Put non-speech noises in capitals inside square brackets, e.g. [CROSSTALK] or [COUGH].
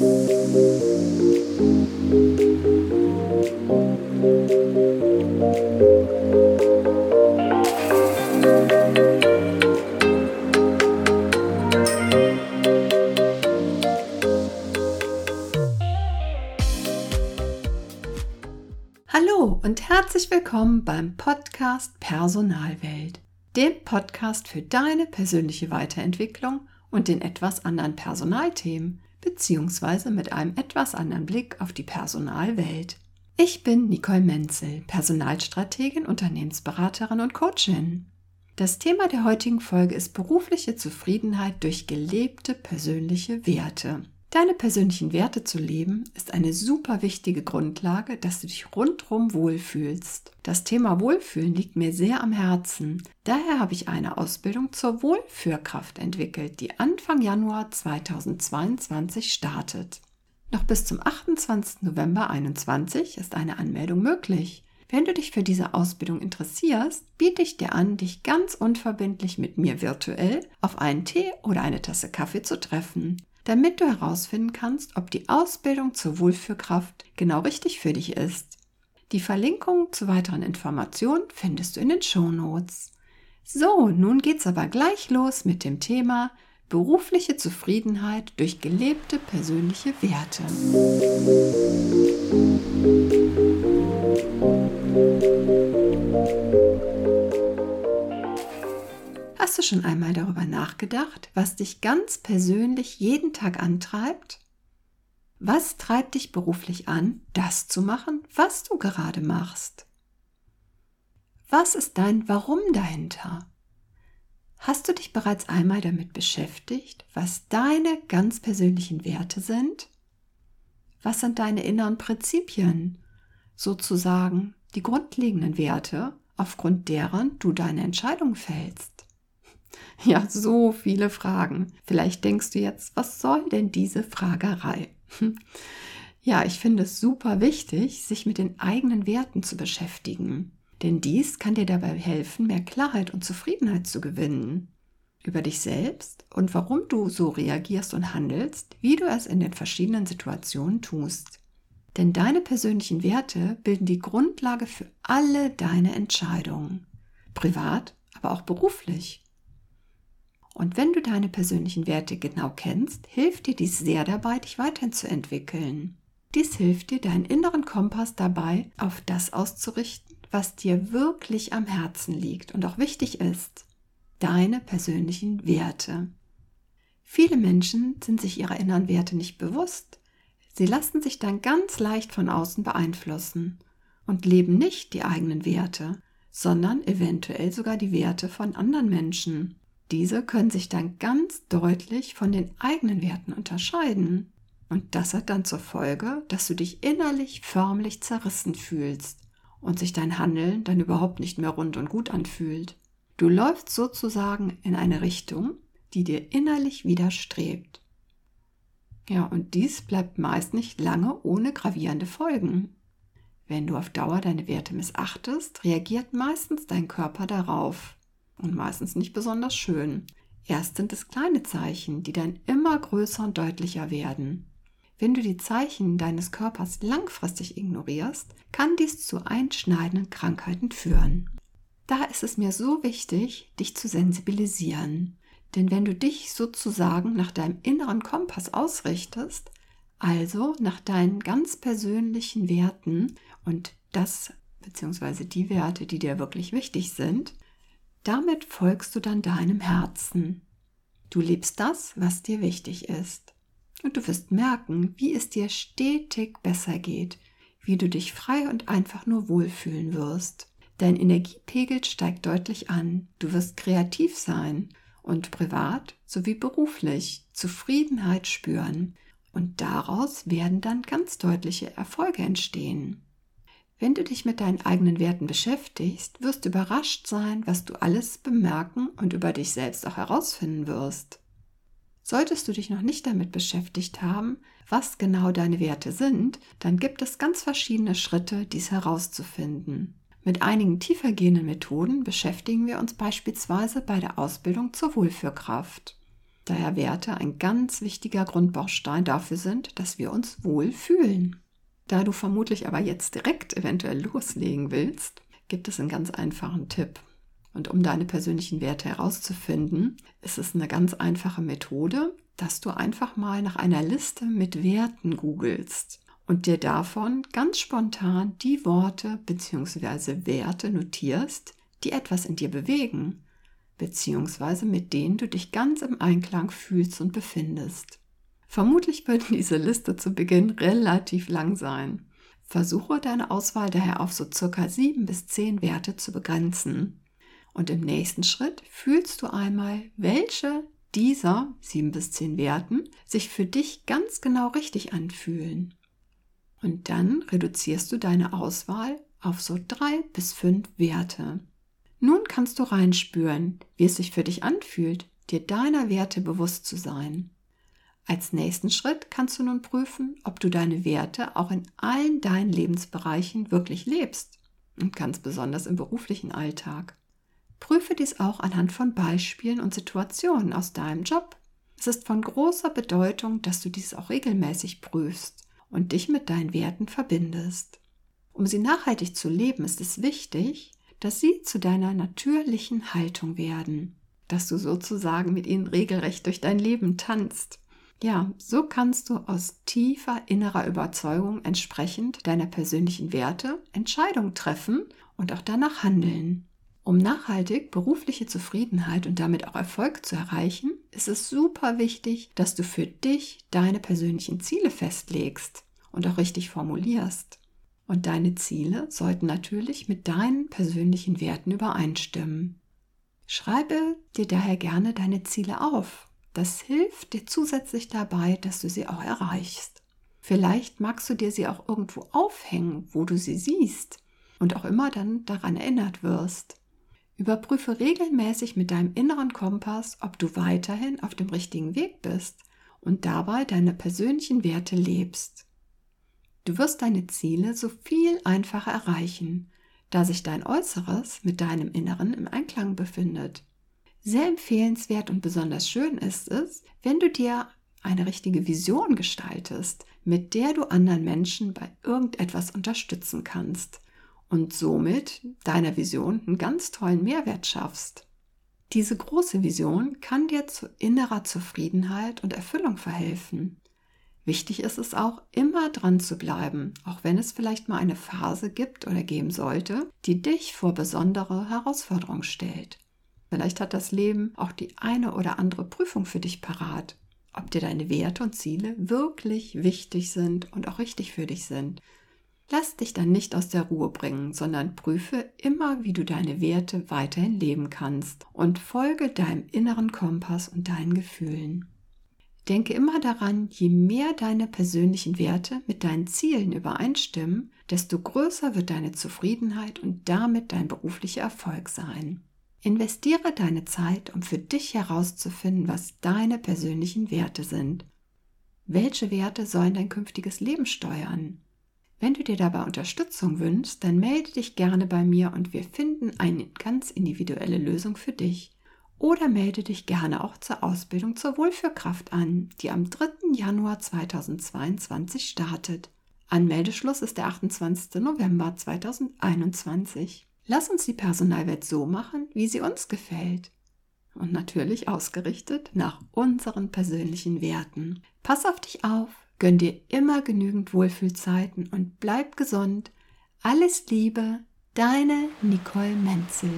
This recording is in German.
Hallo und herzlich willkommen beim Podcast Personalwelt, dem Podcast für deine persönliche Weiterentwicklung und den etwas anderen Personalthemen, beziehungsweise mit einem etwas anderen Blick auf die Personalwelt. Ich bin Nicole Menzel, Personalstrategin, Unternehmensberaterin und Coachin. Das Thema der heutigen Folge ist berufliche Zufriedenheit durch gelebte persönliche Werte. Deine persönlichen Werte zu leben ist eine super wichtige Grundlage, dass du dich rundherum wohlfühlst. Das Thema Wohlfühlen liegt mir sehr am Herzen. Daher habe ich eine Ausbildung zur Wohlführkraft entwickelt, die Anfang Januar 2022 startet. Noch bis zum 28. November 2021 ist eine Anmeldung möglich. Wenn du dich für diese Ausbildung interessierst, biete ich dir an, dich ganz unverbindlich mit mir virtuell auf einen Tee oder eine Tasse Kaffee zu treffen damit du herausfinden kannst, ob die Ausbildung zur Wohlfühlkraft genau richtig für dich ist. Die Verlinkung zu weiteren Informationen findest du in den Shownotes. So, nun geht's aber gleich los mit dem Thema berufliche Zufriedenheit durch gelebte persönliche Werte. Du schon einmal darüber nachgedacht, was dich ganz persönlich jeden Tag antreibt? Was treibt dich beruflich an, das zu machen, was du gerade machst? Was ist dein Warum dahinter? Hast du dich bereits einmal damit beschäftigt, was deine ganz persönlichen Werte sind? Was sind deine inneren Prinzipien, sozusagen die grundlegenden Werte, aufgrund deren du deine Entscheidung fällst? [LAUGHS] Ja, so viele Fragen. Vielleicht denkst du jetzt, was soll denn diese Fragerei? [LAUGHS] Ja, ich finde es super wichtig, sich mit den eigenen Werten zu beschäftigen. Denn dies kann dir dabei helfen, mehr Klarheit und Zufriedenheit zu gewinnen. Über dich selbst und warum du so reagierst und handelst, wie du es in den verschiedenen Situationen tust. Denn deine persönlichen Werte bilden die Grundlage für alle deine Entscheidungen. Privat, aber auch beruflich. Und wenn du deine persönlichen Werte genau kennst, hilft dir dies sehr dabei, dich weiterzuentwickeln. Dies hilft dir, deinen inneren Kompass dabei auf das auszurichten, was dir wirklich am Herzen liegt und auch wichtig ist. Deine persönlichen Werte. Viele Menschen sind sich ihrer inneren Werte nicht bewusst. Sie lassen sich dann ganz leicht von außen beeinflussen und leben nicht die eigenen Werte, sondern eventuell sogar die Werte von anderen Menschen. Diese können sich dann ganz deutlich von den eigenen Werten unterscheiden. Und das hat dann zur Folge, dass du dich innerlich förmlich zerrissen fühlst und sich dein Handeln dann überhaupt nicht mehr rund und gut anfühlt. Du läufst sozusagen in eine Richtung, die dir innerlich widerstrebt. Ja, und dies bleibt meist nicht lange ohne gravierende Folgen. Wenn du auf Dauer deine Werte missachtest, reagiert meistens dein Körper darauf und meistens nicht besonders schön. Erst sind es kleine Zeichen, die dann immer größer und deutlicher werden. Wenn du die Zeichen deines Körpers langfristig ignorierst, kann dies zu einschneidenden Krankheiten führen. Da ist es mir so wichtig, dich zu sensibilisieren. Denn wenn du dich sozusagen nach deinem inneren Kompass ausrichtest, also nach deinen ganz persönlichen Werten und das bzw. die Werte, die dir wirklich wichtig sind, damit folgst du dann deinem Herzen. Du lebst das, was dir wichtig ist. Und du wirst merken, wie es dir stetig besser geht, wie du dich frei und einfach nur wohlfühlen wirst. Dein Energiepegel steigt deutlich an, du wirst kreativ sein und privat sowie beruflich Zufriedenheit spüren. Und daraus werden dann ganz deutliche Erfolge entstehen. Wenn du dich mit deinen eigenen Werten beschäftigst, wirst du überrascht sein, was du alles bemerken und über dich selbst auch herausfinden wirst. Solltest du dich noch nicht damit beschäftigt haben, was genau deine Werte sind, dann gibt es ganz verschiedene Schritte, dies herauszufinden. Mit einigen tiefergehenden Methoden beschäftigen wir uns beispielsweise bei der Ausbildung zur Wohlführkraft. daher Werte ein ganz wichtiger Grundbaustein dafür sind, dass wir uns wohl fühlen. Da du vermutlich aber jetzt direkt eventuell loslegen willst, gibt es einen ganz einfachen Tipp. Und um deine persönlichen Werte herauszufinden, ist es eine ganz einfache Methode, dass du einfach mal nach einer Liste mit Werten googelst und dir davon ganz spontan die Worte bzw. Werte notierst, die etwas in dir bewegen, bzw. mit denen du dich ganz im Einklang fühlst und befindest. Vermutlich wird diese Liste zu Beginn relativ lang sein. Versuche deine Auswahl daher auf so circa sieben bis zehn Werte zu begrenzen. Und im nächsten Schritt fühlst du einmal, welche dieser sieben bis zehn Werten sich für dich ganz genau richtig anfühlen. Und dann reduzierst du deine Auswahl auf so drei bis fünf Werte. Nun kannst du reinspüren, wie es sich für dich anfühlt, dir deiner Werte bewusst zu sein. Als nächsten Schritt kannst du nun prüfen, ob du deine Werte auch in allen deinen Lebensbereichen wirklich lebst und ganz besonders im beruflichen Alltag. Prüfe dies auch anhand von Beispielen und Situationen aus deinem Job. Es ist von großer Bedeutung, dass du dies auch regelmäßig prüfst und dich mit deinen Werten verbindest. Um sie nachhaltig zu leben, ist es wichtig, dass sie zu deiner natürlichen Haltung werden, dass du sozusagen mit ihnen regelrecht durch dein Leben tanzt. Ja, so kannst du aus tiefer innerer Überzeugung entsprechend deiner persönlichen Werte Entscheidungen treffen und auch danach handeln. Um nachhaltig berufliche Zufriedenheit und damit auch Erfolg zu erreichen, ist es super wichtig, dass du für dich deine persönlichen Ziele festlegst und auch richtig formulierst. Und deine Ziele sollten natürlich mit deinen persönlichen Werten übereinstimmen. Schreibe dir daher gerne deine Ziele auf das hilft dir zusätzlich dabei, dass du sie auch erreichst. Vielleicht magst du dir sie auch irgendwo aufhängen, wo du sie siehst und auch immer dann daran erinnert wirst. Überprüfe regelmäßig mit deinem inneren Kompass, ob du weiterhin auf dem richtigen Weg bist und dabei deine persönlichen Werte lebst. Du wirst deine Ziele so viel einfacher erreichen, da sich dein Äußeres mit deinem Inneren im Einklang befindet. Sehr empfehlenswert und besonders schön ist es, wenn du dir eine richtige Vision gestaltest, mit der du anderen Menschen bei irgendetwas unterstützen kannst und somit deiner Vision einen ganz tollen Mehrwert schaffst. Diese große Vision kann dir zu innerer Zufriedenheit und Erfüllung verhelfen. Wichtig ist es auch, immer dran zu bleiben, auch wenn es vielleicht mal eine Phase gibt oder geben sollte, die dich vor besondere Herausforderungen stellt. Vielleicht hat das Leben auch die eine oder andere Prüfung für dich parat, ob dir deine Werte und Ziele wirklich wichtig sind und auch richtig für dich sind. Lass dich dann nicht aus der Ruhe bringen, sondern prüfe immer, wie du deine Werte weiterhin leben kannst und folge deinem inneren Kompass und deinen Gefühlen. Denke immer daran, je mehr deine persönlichen Werte mit deinen Zielen übereinstimmen, desto größer wird deine Zufriedenheit und damit dein beruflicher Erfolg sein. Investiere deine Zeit, um für dich herauszufinden, was deine persönlichen Werte sind. Welche Werte sollen dein künftiges Leben steuern? Wenn du dir dabei Unterstützung wünschst, dann melde dich gerne bei mir und wir finden eine ganz individuelle Lösung für dich. Oder melde dich gerne auch zur Ausbildung zur Wohlführkraft an, die am 3. Januar 2022 startet. Anmeldeschluss ist der 28. November 2021. Lass uns die Personalwelt so machen, wie sie uns gefällt. Und natürlich ausgerichtet nach unseren persönlichen Werten. Pass auf dich auf, gönn dir immer genügend Wohlfühlzeiten und bleib gesund. Alles Liebe, deine Nicole Menzel.